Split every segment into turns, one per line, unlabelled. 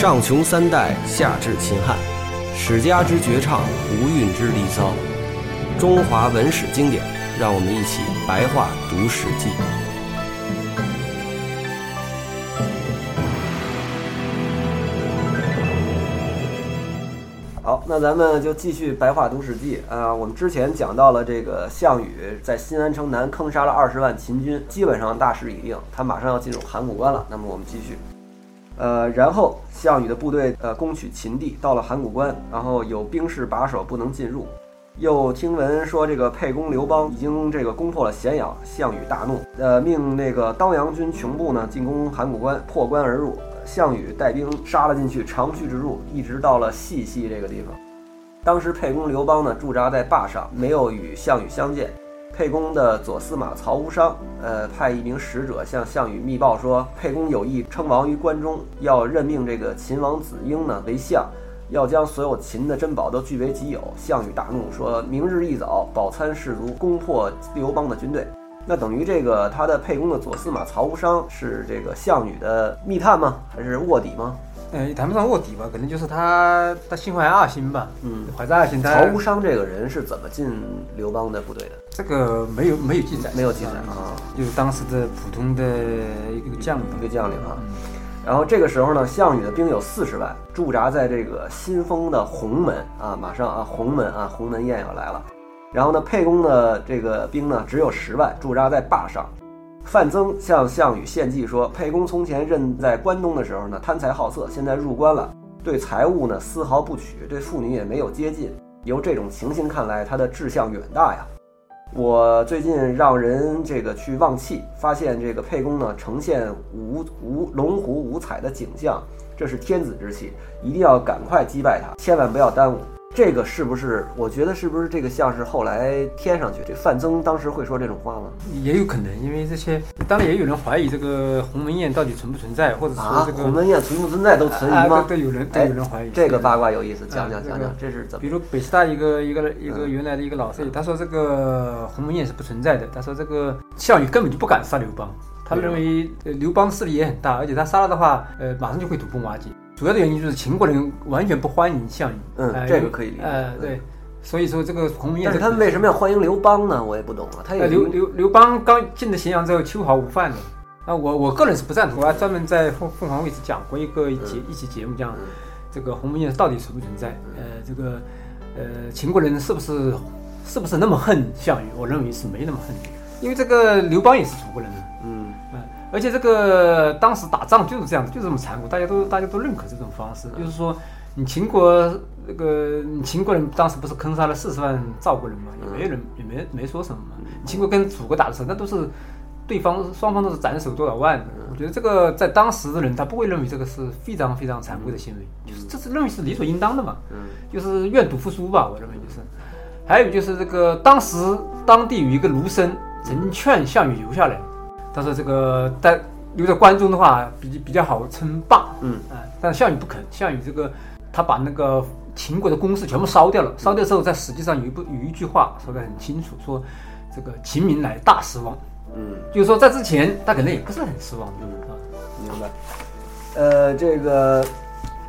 上穷三代，下至秦汉，史家之绝唱，无韵之离骚，中华文史经典，让我们一起白话读《史记》。好，那咱们就继续白话读《史记》啊。我们之前讲到了这个项羽在新安城南坑杀了二十万秦军，基本上大势已定，他马上要进入函谷关了。那么我们继续。呃，然后项羽的部队呃攻取秦地，到了函谷关，然后有兵士把守，不能进入。又听闻说这个沛公刘邦已经这个攻破了咸阳，项羽大怒，呃，命那个当阳军穷部呢进攻函谷关，破关而入。项羽带兵杀了进去，长驱直入，一直到了细细这个地方。当时沛公刘邦呢驻扎在坝上，没有与项羽相见。沛公的左司马曹无伤，呃，派一名使者向项羽密报说，沛公有意称王于关中，要任命这个秦王子婴呢为相，要将所有秦的珍宝都据为己有。项羽大怒，说明日一早，饱餐士卒，攻破刘邦的军队。那等于这个他的沛公的左司马曹无伤是这个项羽的密探吗？还是卧底吗？
呃，谈不上卧底吧，可能就是他他心怀二心吧。
嗯，
怀着二心。
曹无伤这个人是怎么进刘邦的部队的？
这个没有没有记载，
没有记载啊，
就是当时的普通的一个将领，
一个将领啊。然后这个时候呢，项羽的兵有四十万，驻扎在这个新丰的鸿门啊，马上啊，鸿门啊，鸿门宴要来了。然后呢，沛公的这个兵呢只有十万，驻扎在坝上。范增向项羽献计说：“沛公从前任在关东的时候呢，贪财好色，现在入关了，对财物呢丝毫不取，对妇女也没有接近。由这种情形看来，他的志向远大呀。我最近让人这个去望气，发现这个沛公呢呈现五五龙湖五彩的景象，这是天子之气，一定要赶快击败他，千万不要耽误。”这个是不是？我觉得是不是这个像是后来添上去？这范增当时会说这种话吗？
也有可能，因为这些当然也有人怀疑这个鸿门宴到底存不存在，或者说这个
鸿门宴存不存在都存疑吗？
都有人都有人怀疑。
这个八卦有意思，讲讲讲讲，这是怎么？
比如北师大一个一个一个原来的一个老师，他说这个鸿门宴是不存在的。他说这个项羽根本就不敢杀刘邦，他认为刘邦势力也很大，而且他杀了的话，呃，马上就会土崩瓦解。主要的原因就是秦国人完全不欢迎项羽，
嗯，这个可以理解。
呃，对，所以说这个鸿门宴，
但是他们为什么要欢迎刘邦呢？我也不懂啊。他
刘刘刘邦刚进了咸阳之后，秋毫无犯的。啊，我我个人是不赞同。我还专门在凤凤凰卫视讲过一个节一期节目，讲这个鸿门宴到底存不存在？呃，这个呃，秦国人是不是是不是那么恨项羽？我认为是没那么恨，因为这个刘邦也是楚国人。
嗯。
而且这个当时打仗就是这样子，就这么残酷，大家都大家都认可这种方式。就是说，你秦国那个秦国人当时不是坑杀了四十万赵国人嘛，也没人也没没说什么嘛。秦国跟楚国打的时候，那都是对方双方都是斩首多少万的。我觉得这个在当时的人他不会认为这个是非常非常残酷的行为，就是这是认为是理所应当的嘛。
嗯，
就是愿赌服输吧，我认为就是。还有就是这个当时当地有一个儒生曾经劝项羽留下来。他说：“这个在留在关中的话，比比较好称霸。
嗯
啊，但是项羽不肯。项羽这个，他把那个秦国的宫室全部烧掉了。烧掉之后，在史记上有一部有一句话说得很清楚，说这个秦民乃大失望。
嗯，
就是说在之前他可能也不是很失望。
嗯啊，明白。呃，这个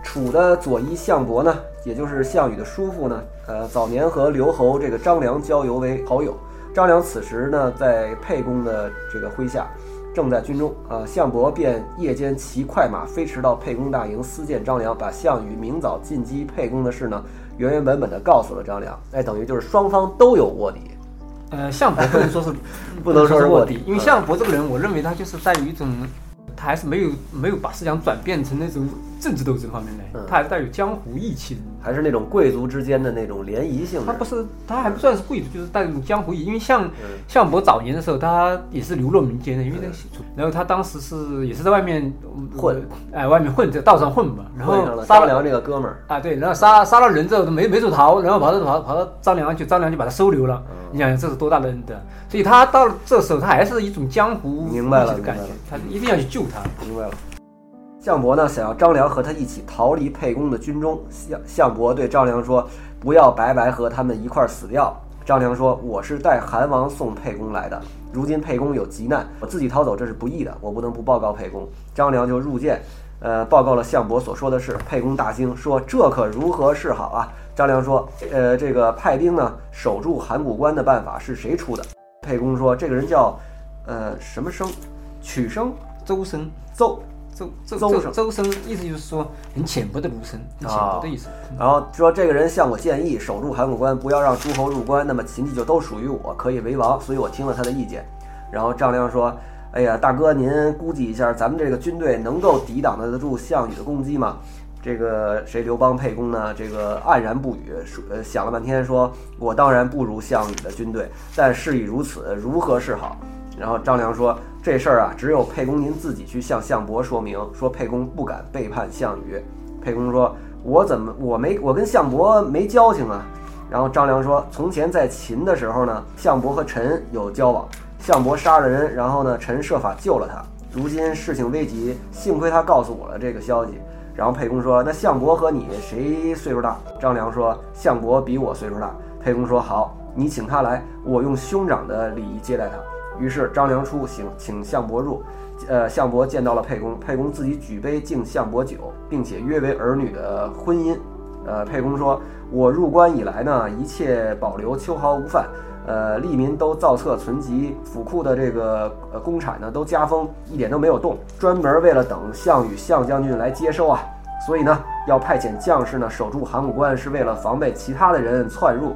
楚的左一项伯呢，也就是项羽的叔父呢，呃，早年和刘侯这个张良交游为好友。”张良此时呢，在沛公的这个麾下，正在军中啊。项伯便夜间骑快马飞驰到沛公大营，私见张良，把项羽明早进击沛公的事呢，原原本本的告诉了张良。哎，等于就是双方都有卧底。
呃，项伯不能说是
不能说是卧底，
因为项伯这个人，我认为他就是在有一种，他还是没有没有把思想转变成那种。政治斗争方面呢，他还是带有江湖义气的，
还是那种贵族之间的那种联谊性。
他不是，他还不算是贵族，就是带那种江湖义。因为像项伯早年的时候，他也是流落民间的，因为那个，然后他当时是也是在外面
混，
哎，外面混在道上混嘛，然后
杀了张良这个哥们儿
啊，对，然后杀杀了人之后都没没处逃，然后跑到跑跑到张良去，张良就把他收留了。你想想这是多大的恩德？所以他到了这时候，他还是一种江湖
明白了
的感觉，他一定要去救他。
明白了。项伯呢，想要张良和他一起逃离沛公的军中。项项伯对张良说：“不要白白和他们一块儿死掉。张良说：“我是代韩王送沛公来的，如今沛公有急难，我自己逃走这是不义的，我不能不报告沛公。”张良就入见，呃，报告了项伯所说的事。沛公大惊，说：“这可如何是好啊？”张良说：“呃，这个派兵呢，守住函谷关的办法是谁出的？”沛公说：“这个人叫，呃，什么生？曲生？
周生，
邹。”
周周
周生
周生意思就是说很浅薄的儒生，很浅薄的意思。
然后说这个人向我建议守住函谷关，不要让诸侯入关，那么秦地就都属于我，可以为王。所以我听了他的意见。然后张良说：“哎呀，大哥，您估计一下，咱们这个军队能够抵挡得住项羽的攻击吗？”这个谁刘邦沛公呢？这个黯然不语，说呃想了半天，说：“我当然不如项羽的军队，但事已如此，如何是好？”然后张良说：“这事儿啊，只有沛公您自己去向项伯说明，说沛公不敢背叛项羽。”沛公说：“我怎么我没我跟项伯没交情啊？”然后张良说：“从前在秦的时候呢，项伯和陈有交往，项伯杀了人，然后呢，陈设法救了他。如今事情危急，幸亏他告诉我了这个消息。”然后沛公说：“那项伯和你谁岁数大？”张良说：“项伯比我岁数大。”沛公说：“好，你请他来，我用兄长的礼仪接待他。”于是张良出行，请项伯入。呃，项伯见到了沛公，沛公自己举杯敬项伯酒，并且约为儿女的婚姻。呃，沛公说：“我入关以来呢，一切保留，秋毫无犯。呃，利民都造册存集，府库的这个呃公产呢都加封，一点都没有动，专门为了等项羽项将军来接收啊。所以呢，要派遣将士呢守住函谷关，是为了防备其他的人窜入，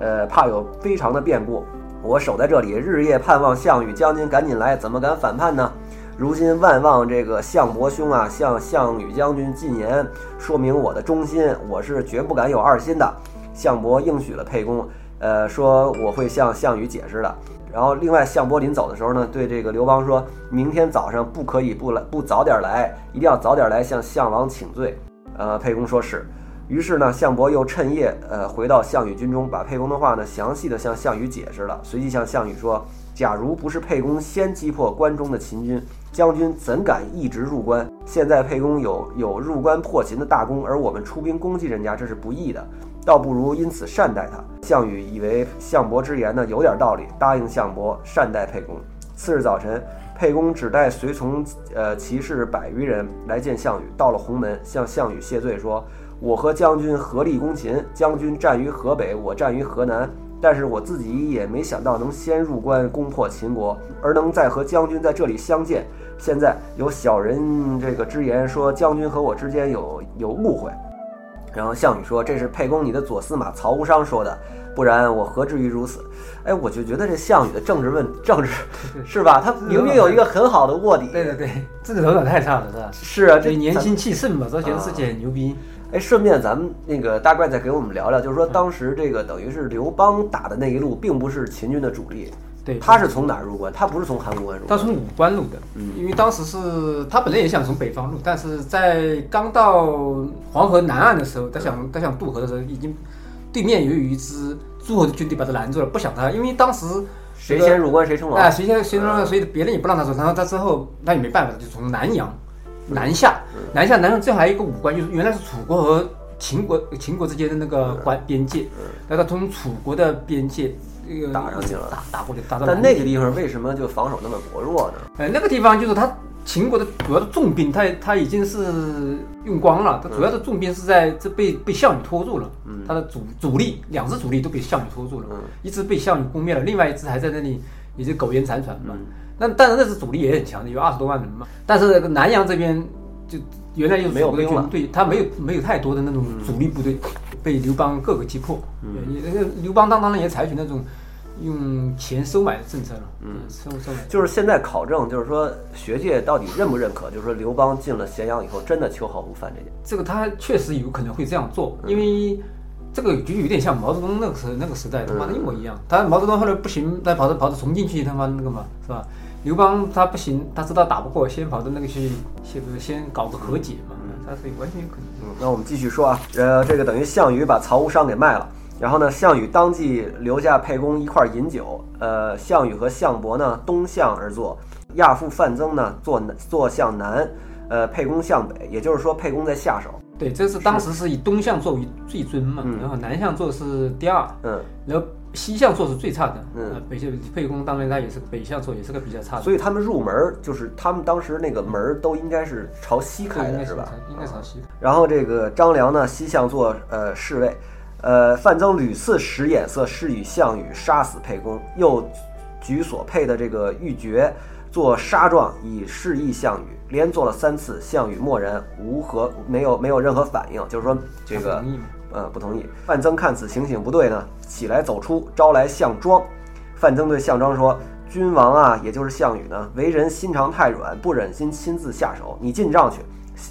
呃，怕有非常的变故。”我守在这里，日夜盼望项羽将军赶紧来，怎么敢反叛呢？如今万望这个项伯兄啊，向项羽将军进言，说明我的忠心，我是绝不敢有二心的。项伯应许了沛公，呃，说我会向项羽解释的。然后，另外项伯临走的时候呢，对这个刘邦说，明天早上不可以不来，不早点来，一定要早点来向项王请罪。呃，沛公说是。于是呢，项伯又趁夜，呃，回到项羽军中，把沛公的话呢，详细的向项羽解释了。随即向项羽说：“假如不是沛公先击破关中的秦军，将军怎敢一直入关？现在沛公有有入关破秦的大功，而我们出兵攻击人家，这是不义的，倒不如因此善待他。”项羽以为项伯之言呢有点道理，答应项伯善待沛公。次日早晨，沛公只带随从，呃，骑士百余人来见项羽。到了鸿门，向项羽谢罪说。我和将军合力攻秦，将军战于河北，我战于河南。但是我自己也没想到能先入关攻破秦国，而能再和将军在这里相见。现在有小人这个之言说将军和我之间有有误会。然后项羽说：“这是沛公你的左司马曹无伤说的，不然我何至于如此？”哎，我就觉得这项羽的政治问政治是吧？他明明有一个很好的卧底。
对对对，这个头脑太差了，是吧？
是啊，
这年轻气盛嘛，说觉得自己很牛逼。
哎，顺便咱们那个大概再给我们聊聊，就是说当时这个等于是刘邦打的那一路，并不是秦军的主力。
对，
他是从哪儿入关？他不是从函谷关入，
他从武关入的。嗯，因为当时是他本来也想从北方入，但是在刚到黄河南岸的时候，他想他想渡河的时候，已经对面有一支诸侯的军队把他拦住了，不想他，因为当时
谁先入关谁称王。
哎，谁先谁称王，所以别人也不让他走。然后他之后那也没办法，就从南阳。南下，南下，南上正好还有一个武关，就是原来是楚国和秦国，秦国之间的那个关边界，那他从楚国的边界
打上去了，
打打过去，打到。
但那个地方为什么就防守那么薄弱呢？
哎，那个地方就是他秦国的主要的重兵，他他已经是用光了，他主要的重兵是在这被被项羽拖住了，他的主主力两支主力都被项羽拖住了，一支被项羽攻灭了，另外一支还在那里也是苟延残喘嘛。那但是那支主力也很强的，有二十多万人嘛。但是南阳这边就原来就
没有兵了，
对他没有没有太多的那种主力部队被刘邦各个击破。嗯，那个刘邦当当然也采取那种用钱收买的政策了。嗯，收收买。
就是现在考证，就是说学界到底认不认可？就是说刘邦进了咸阳以后，真的秋毫无犯这件。
这个他确实有可能会这样做，因为这个就有点像毛泽东那个时候那个时代，他妈的一模一样。他毛泽东后来不行，他跑到跑到重庆去，他妈那个嘛，是吧？刘邦他不行，他知道打不过，先跑到那个去，先不先搞个和解嘛，他是完全有可能。
嗯，那我们继续说啊，呃，这个等于项羽把曹无伤给卖了，然后呢，项羽当即留下沛公一块饮酒，呃，项羽和项伯呢东向而坐，亚父范增呢坐坐向南，呃，沛公向北，也就是说沛公在下手。
对，这是当时是以东向座为最尊嘛，
嗯
然后南向座是第二，
嗯，
然后西向座是最差的。
嗯
呃，北向沛公当然他也是北向座，也是个比较差的。
所以他们入门儿就是他们当时那个门儿都应该是朝西开的，
是
是吧？
应该朝西。
然后这个张良呢，西向做呃侍卫，呃，范增屡次使眼色，示与项羽杀死沛公，又举所配的这个玉珏做杀状，以示意项羽。连做了三次，项羽默然，无何没有没有任何反应，就是说这个呃不同意。范增看此情形不对呢，起来走出，招来项庄。范增对项庄说：“君王啊，也就是项羽呢，为人心肠太软，不忍心亲自下手。你进帐去，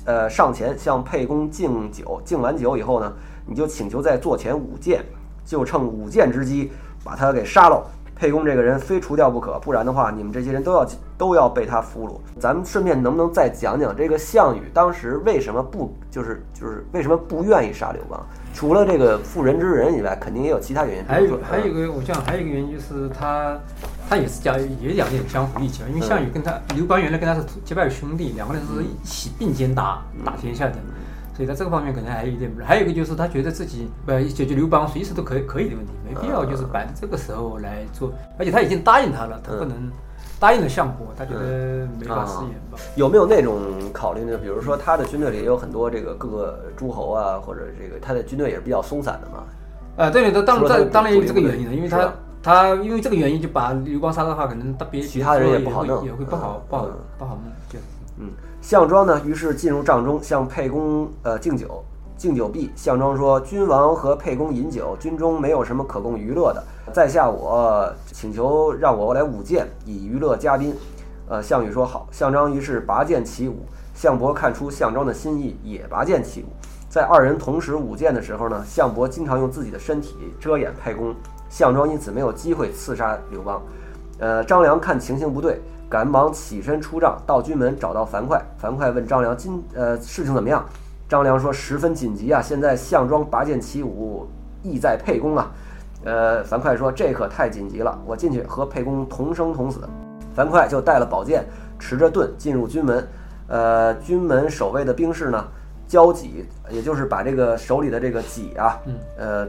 呃，上前向沛公敬酒，敬完酒以后呢，你就请求在座前舞剑，就趁舞剑之机把他给杀了。沛公这个人非除掉不可，不然的话，你们这些人都要都要被他俘虏。咱们顺便能不能再讲讲这个项羽当时为什么不就是就是为什么不愿意杀刘邦？除了这个妇人之仁以外，肯定也有其他原因。
还有还有一个，我想还有一个原因就是他他也是讲也讲点江湖义气嘛，因为项羽跟他刘邦原来跟他是结拜兄弟，两个人是一起并肩打打天下的。所以在这个方面可能还有一点，还有一个就是他觉得自己呃解决刘邦随时都可以可以的问题，没必要就是摆这个时候来做，而且他已经答应他了，他不能答应了项伯，他觉得没法食言吧。
有没有那种考虑呢？比如说他的军队里也有很多这个各个诸侯啊，或者这个他的军队也是比较松散的嘛。
啊，对对，当然当然有这个原因的，因为他他因为这个原因就把刘邦杀的话，可能他别
其他人也不好弄
也会不好
嗯
不好
嗯
不好弄，就
嗯，项庄呢，于是进入帐中向沛公呃敬酒。敬酒毕，项庄说：“君王和沛公饮酒，军中没有什么可供娱乐的。在下我请求让我来舞剑，以娱乐嘉宾。”呃，项羽说好。项庄于是拔剑起舞。项伯看出项庄的心意，也拔剑起舞。在二人同时舞剑的时候呢，项伯经常用自己的身体遮掩沛公，项庄因此没有机会刺杀刘邦。呃，张良看情形不对，赶忙起身出帐，到军门找到樊哙。樊哙问张良：“今呃事情怎么样？”张良说：“十分紧急啊！现在项庄拔剑起舞，意在沛公啊。”呃，樊哙说：“这可太紧急了，我进去和沛公同生同死。”樊哙就带了。宝剑，持着盾进入军门。呃，军门守卫的兵士呢，交戟，也就是把这个手里的这个戟啊，呃，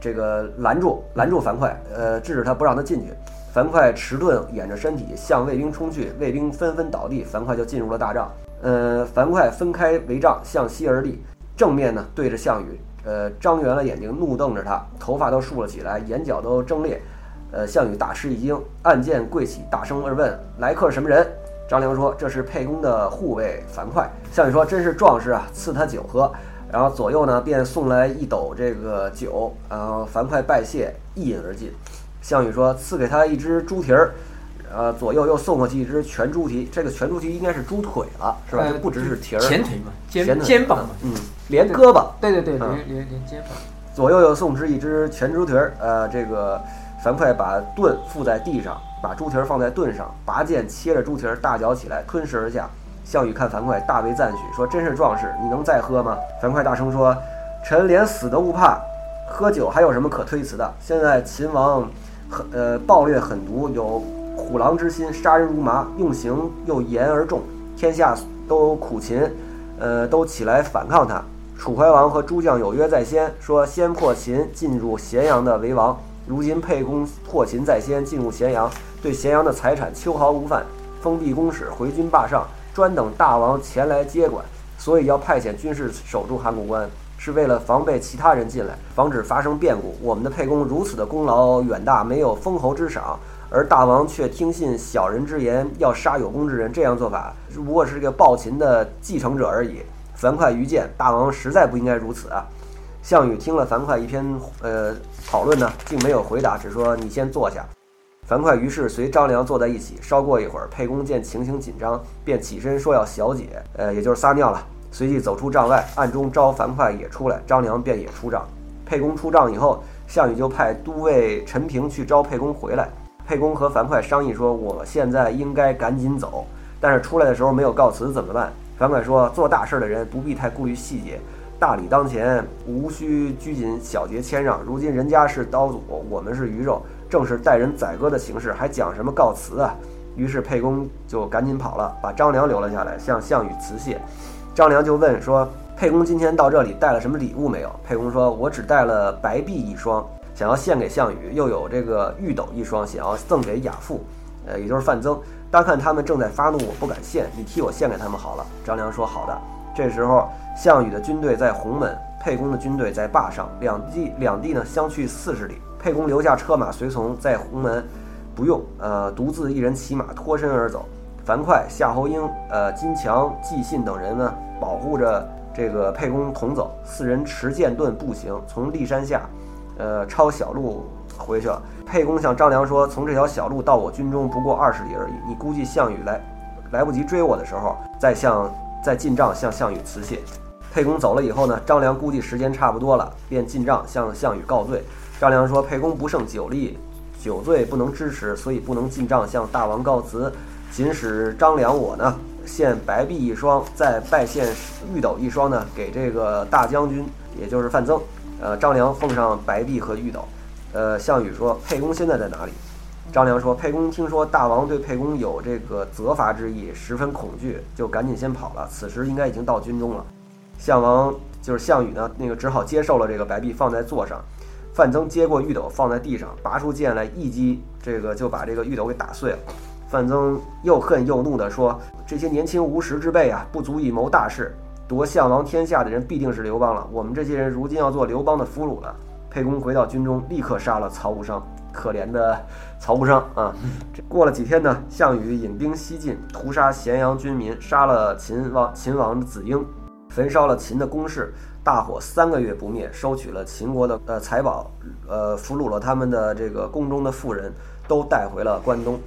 这个拦住，拦住樊哙，呃，制止他不让他进去。樊哙持盾掩着身体向卫兵冲去，卫兵纷纷倒地，樊哙就进入了大帐。呃，樊哙分开围帐，向西而立，正面呢对着项羽，呃，张圆了眼睛，怒瞪着他，头发都竖了起来，眼角都睁裂。呃，项羽大吃一惊，按剑跪起，大声而问：“来客什么人？”张良说：“这是沛公的护卫樊哙。”项羽说：“真是壮士啊，赐他酒喝。”然后左右呢便送来一斗这个酒，然后樊哙拜谢，一饮而尽。项羽说：“赐给他一只猪蹄儿。”呃，左右又送过去一只全猪蹄，这个全猪蹄应该是猪腿了，是吧？
呃
就不只是蹄儿，
前腿嘛，肩肩膀嘛，
嗯，连胳膊。
对对对，
嗯
连连连肩膀。
左右又送之一只全猪蹄儿。呃，这个樊哙把盾附在地上，把猪蹄儿放在盾上，拔剑切着猪蹄儿，大嚼起来，吞食而下。项羽看樊哙，大为赞许，说：“真是壮士，你能再喝吗？”樊哙大声说：“臣连死都不怕，喝酒还有什么可推辞的？现在秦王呃暴虐狠毒，有虎狼之心，杀人如麻，用刑又严而重，天下都苦秦，呃，都起来反抗他。楚怀王和诸将有约在先，说先破秦，进入咸阳的为王。如今沛公破秦在先，进入咸阳，对咸阳的财产秋毫无犯，封闭公使，回军霸上，专等大王前来接管。所以要派遣军士守住函谷关，是为了防备其他人进来，防止发生变故。我们的沛公如此的功劳远大，没有封侯之赏，而大王却听信小人之言，要杀有功之人。这样做法不过是个暴秦的继承者而已。樊哙愚见，大王实在不应该如此啊！项羽听了樊哙一篇呃讨论呢，竟没有回答，只说你先坐下。樊哙于是随张良坐在一起。稍过一会儿，沛公见情形紧张，便起身说要小解，呃，也就是撒尿了。随即走出帐外，暗中招樊哙也出来，张良便也出帐。沛公出帐以后，项羽就派都尉陈平去招沛公回来。沛公和樊哙商议说：“我现在应该赶紧走，但是出来的时候没有告辞怎么办？”樊哙说：“做大事的人不必太顾虑细节，大礼当前，无需拘谨小节谦让。如今人家是刀俎，我们是鱼肉，正是待人宰割的形式，还讲什么告辞啊？”于是沛公就赶紧跑了，把张良留了下来，向项羽辞谢。张良就问说：“沛公今天到这里带了什么礼物没有？”沛公说：“我只带了白璧一双，想要献给项羽；又有这个玉斗一双，想要赠给亚父，呃，也就是范增。单看他们正在发怒，我不敢献，你替我献给他们好了。”张良说：“好的。”这时候，项羽的军队在鸿门，沛公的军队在坝上，两地两地呢相去四十里。沛公留下车马随从在鸿门，不用，呃，独自一人骑马脱身而走。樊哙、夏侯婴、呃金强、纪信等人呢，保护着这个沛公同走。四人持剑盾步行，从骊山下，呃，抄小路回去了。沛公向张良说：“从这条小路到我军中不过二十里而已。你估计项羽来来不及追我的时候，再向再进帐向项羽辞谢。”沛公走了以后呢，张良估计时间差不多了，便进帐向项羽告罪。张良说：“沛公不胜酒力，酒醉不能支持，所以不能进帐向大王告辞。”仅使张良我呢献白璧一双，再拜献玉斗一双呢给这个大将军，也就是范增。呃，张良奉上白璧和玉斗。呃，项羽说：“沛公现在在哪里？”张良说：“沛公听说大王对沛公有这个责罚之意，十分恐惧，就赶紧先跑了。此时应该已经到军中了。”项王就是项羽呢，那个只好接受了这个白璧，放在座上。范增接过玉斗，放在地上，拔出剑来，一击，这个就把这个玉斗给打碎了。范增又恨又怒地说：“这些年轻无识之辈啊，不足以谋大事。夺项王天下的人必定是刘邦了。我们这些人如今要做刘邦的俘虏了。”沛公回到军中，立刻杀了曹无伤。可怜的曹无伤啊！过了几天呢，项羽引兵西进，屠杀咸阳军民，杀了秦王秦王子婴，焚烧了秦的宫室，大火三个月不灭，收取了秦国的呃财宝，呃俘虏了他们的这个宫中的妇人，都带回了关东。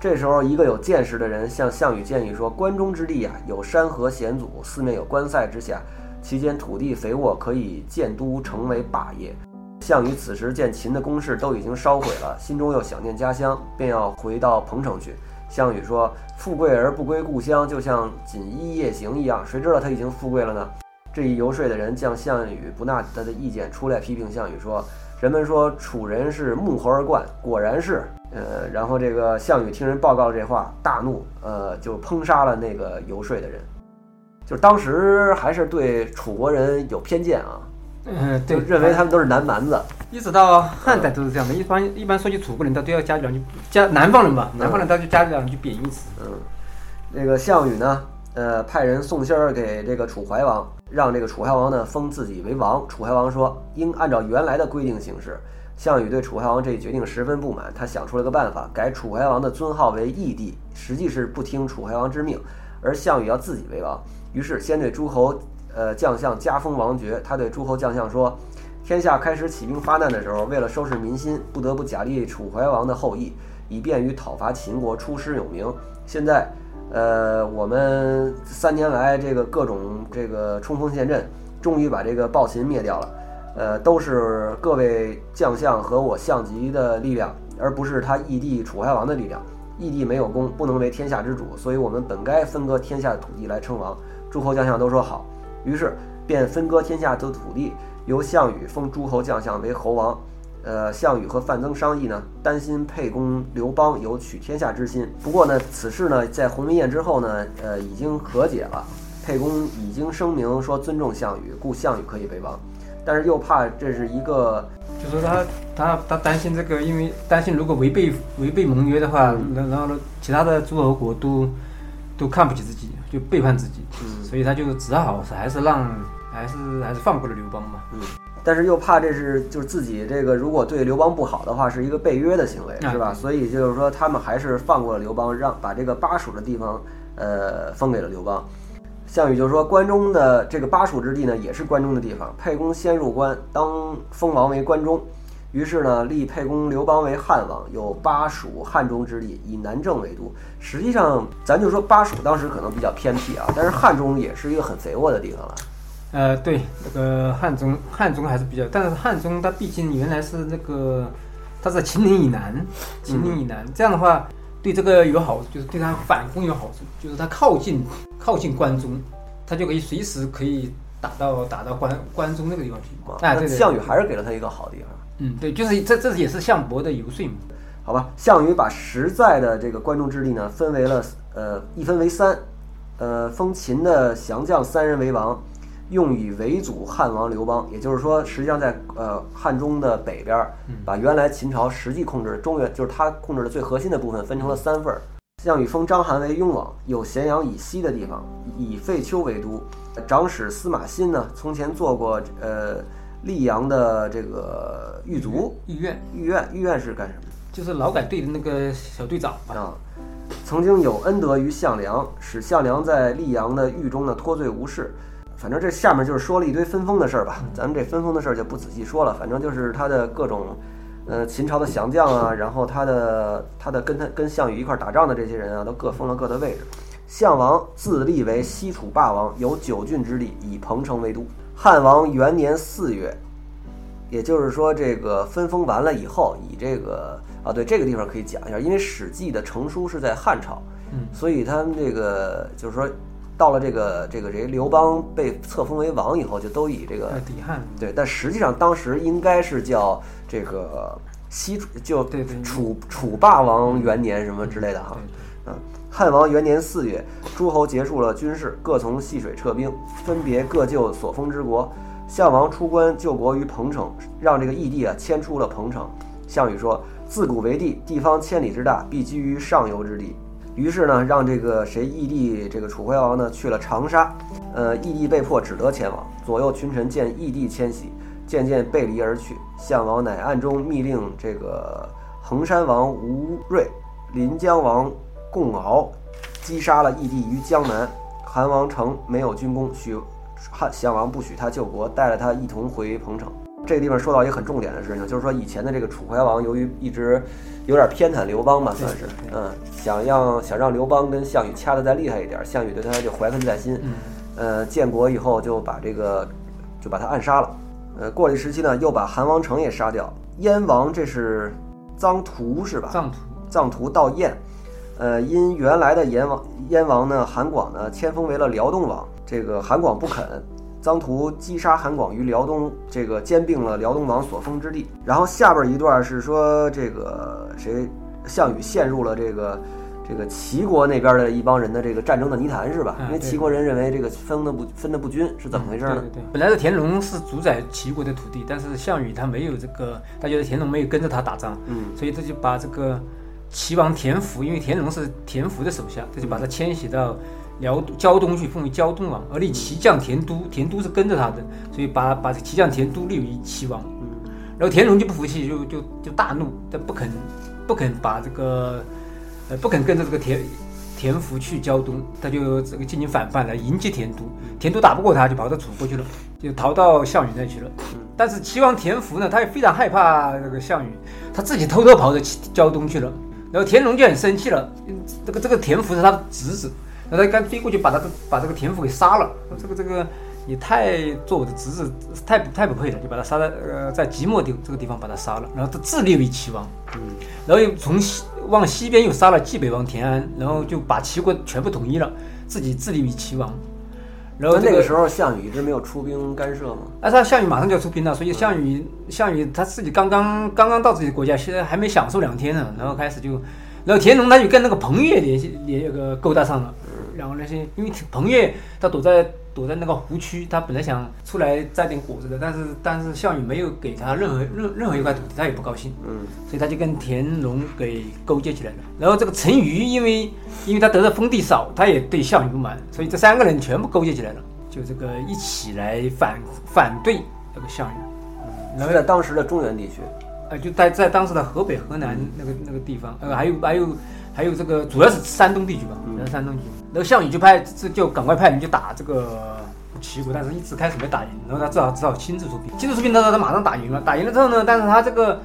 这时候，一个有见识的人向项羽建议说：“关中之地啊，有山河险阻，四面有关塞之下，其间土地肥沃，可以建都，成为霸业。”项羽此时见秦的攻势都已经烧毁了，心中又想念家乡，便要回到彭城去。项羽说：“富贵而不归故乡，就像锦衣夜行一样。”谁知道他已经富贵了呢？这一游说的人将项羽不纳他的意见，出来批评项羽说：“人们说楚人是木猴而冠，果然是。”呃，然后这个项羽听人报告这话，大怒，呃，就烹杀了那个游说的人。就是当时还是对楚国人有偏见啊，
嗯，对，
认为他们都是南蛮子。
一直到汉代都是这样的。一般一般说起楚国人，他都要加两句，加南方人吧，南方人他就加两句贬义词。
嗯，那个项羽呢，呃，派人送信儿给这个楚怀王，让这个楚怀王呢封自己为王。楚怀王说，应按照原来的规定行事。项羽对楚怀王这一决定十分不满，他想出了个办法，改楚怀王的尊号为义帝，实际是不听楚怀王之命，而项羽要自己为王。于是先对诸侯，呃将相加封王爵。他对诸侯将相说：“天下开始起兵发难的时候，为了收拾民心，不得不假立楚怀王的后裔，以便于讨伐秦国，出师有名。现在，呃，我们三年来这个各种这个冲锋陷阵，终于把这个暴秦灭掉了。”呃，都是各位将相和我项籍的力量，而不是他义帝楚怀王的力量。义帝没有功，不能为天下之主，所以我们本该分割天下的土地来称王。诸侯将相都说好，于是便分割天下的土地，由项羽封诸侯将相为侯王。呃，项羽和范增商议呢，担心沛公刘邦有取天下之心。不过呢，此事呢，在鸿门宴之后呢，呃，已经和解了。沛公已经声明说尊重项羽，故项羽可以为王。但是又怕这是一个，
就说他他他担心这个，因为担心如果违背违背盟约的话，然然后呢，其他的诸侯国都都看不起自己，就背叛自己，嗯所以他就只好是还是让还是还是放过了刘邦嘛。
嗯，但是又怕这是就是自己这个如果对刘邦不好的话，是一个背约的行为，是吧？所以就是说他们还是放过了刘邦，让把这个巴蜀的地方呃封给了刘邦。项羽就说：“关中的这个巴蜀之地呢，也是关中的地方。沛公先入关，当封王为关中。于是呢，立沛公刘邦为汉王，有巴蜀汉中之地，以南郑为都。实际上，咱就说巴蜀当时可能比较偏僻啊，但是汉中也是一个很肥沃的地方了。
呃，对，那个汉中，汉中还是比较，但是汉中它毕竟原来是那个，它在秦岭以南，秦岭以南，这样的话。”对这个有好处，就是对它反攻有好处，就是他靠近靠近关中，他就可以随时可以打到打到关关中那个地方去。
哎，对项羽还是给了他一个好地方。
嗯，对，就是这这也是项伯的游说嘛。
好吧，项羽把实在的这个关中之地呢，分为了呃一分为三，呃，封秦的降将三人为王，用以围阻汉王刘邦。也就是说，实际上在呃汉中的北边儿，把原来秦朝实际控制中原，就是他控制的最核心的部分，分成了三份儿。项羽封章邯为雍王，有咸阳以西的地方，以废丘为都。长史司马欣呢，从前做过呃溧阳的这个狱卒，
御苑
御苑，御苑是干什么？
就是劳改队的那个小队长吧。
啊，曾经有恩德于项梁，使项梁在溧阳的狱中呢脱罪无事。反正这下面就是说了一堆分封的事儿吧，咱们这分封的事儿就不仔细说了。反正就是他的各种，呃，秦朝的降将啊，然后他的他的跟他跟项羽一块儿打仗的这些人啊，都各封了各的位置。项王自立为西楚霸王，有九郡之地，以彭城为都。汉王元年四月，也就是说，这个分封完了以后，以这个啊，对这个地方可以讲一下，因为《史记》的成书是在汉朝，
嗯，
所以他们这个就是说，到了这个这个谁刘邦被册封为王以后，就都以这个
呃，抵汉。
对，但实际上当时应该是叫这个西楚，就
对对
楚楚霸王元年什么之类的哈。
对
啊，汉王元年四月，诸侯结束了军事，各从细水撤兵，分别各就所封之国。项王出关救国于彭城，让这个义帝啊迁出了彭城。项羽说：“自古为帝，地方千里之大，必居于上游之地。”于是呢，让这个谁义帝这个楚怀王呢去了长沙，呃，义帝被迫只得前往。左右群臣见义帝迁徙，渐渐背离而去。项王乃暗中密令这个衡山王吴瑞、临江王共敖击杀了义帝于江南。韩王成没有军功，许汉项王不许他救国，带了他一同回彭城。这个地方说到一个很重点的事情，就是说以前的这个楚怀王由于一直有点偏袒刘邦吧，算是，嗯，想让想让刘邦跟项羽掐得再厉害一点，项羽对他就怀恨在心，
嗯，
呃，建国以后就把这个就把他暗杀了。呃，过了一时期呢，又把韩王成也杀掉。燕王这是臧荼是吧？
臧荼，
臧荼到燕，呃，因原来的燕王燕王呢韩广呢迁封为了辽东王，这个韩广不肯，臧荼击杀韩广于辽东，这个兼并了辽东王所封之地。然后下边一段是说这个谁项羽陷入了这个这个齐国那边的一帮人的这个战争的泥潭是吧？因为齐国人认为这个分的不分的不均，是怎么回事呢
对？对对，本来的田荣是主宰齐国的土地，但是项羽他没有这个，他觉得田荣没有跟着他打仗，
嗯
所以他就把这个齐王田福，因为田荣是田福的手下，他就把他迁徙到辽胶东去，封为胶东王，而立齐将田都，田都是跟着他的，所以把把这齐将田都立为齐王。嗯然后田荣就不服气，就就就大怒，他不肯不肯把这个呃不肯跟着这个田田福去胶东，他就这个进行反叛来迎接田都，田都打不过他，就跑到楚国去了，就逃到项羽那去了。但是齐王田福呢，他也非常害怕这个项羽，他自己偷偷跑到齐胶东去了。然后田荣就很生气了，这个这个田福是他的侄子，然后他刚飞过去把他把这个田福给杀了，这个这个你太做我的侄子太不太不配了，就把他杀在呃在即墨地这个地方把他杀了，然后他自立为齐王，
嗯。
然后又从西往西边又杀了冀北王田安，然后就把齐国全部统一了，自己自立为齐王。然后这
那那个时候项羽一直没有出兵干涉吗？
但是他项羽马上就要出兵了，所以项羽项羽他自己刚刚刚刚到自己的国家，现在还没享受两天呢，然后开始就，然后田荣他就跟那个彭越联系联那个勾搭上了，然后那些因为彭越他躲在躲在那个湖区，他本来想出来摘点果子的，但是但是项羽没有给他任何任任何一块土地，他也不高兴，
嗯
所以他就跟田荣给勾结起来了。然后这个陈馀，因为因为他得的封地少，他也对项羽不满，所以这三个人全部勾结起来了，就这个一起来反反对那个项羽。然后
是在当时的中原地区。
呃，就在在当时的河北、河南那个那个地方，呃，还有还有还有这个主要是山东地区吧，主要是山东地区。然后项羽就派这就赶快派人去打这个齐国，但是一直开始没打赢，然后他只好只好亲自出兵。亲自出兵，他说他马上打赢了，打赢了之后呢，但是他这个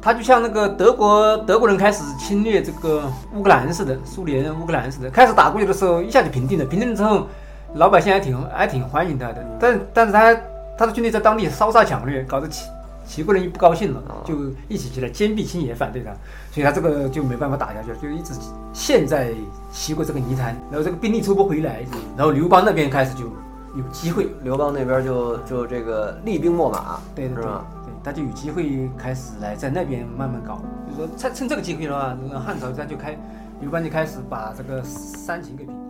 他就像那个德国德国人开始侵略这个乌克兰似的，苏联乌克兰似的，开始打过去的时候一下就平定了，平定了之后，老百姓还挺还挺欢迎他的，但但是他他的军队在当地烧杀抢掠，搞得齐齐国人一不高兴了，就一起起来坚壁清野反对他，所以他这个就没办法打下去了，就一直陷在齐国这个泥潭，然后这个兵力抽不回来，然后刘邦那边开始就有机会，
刘邦那边就就这个厉兵秣马，
对对对他就有机会开始来在那边慢慢搞，就是说趁趁这个机会的话，这个汉朝他就开刘邦就开始把这个三秦给平定。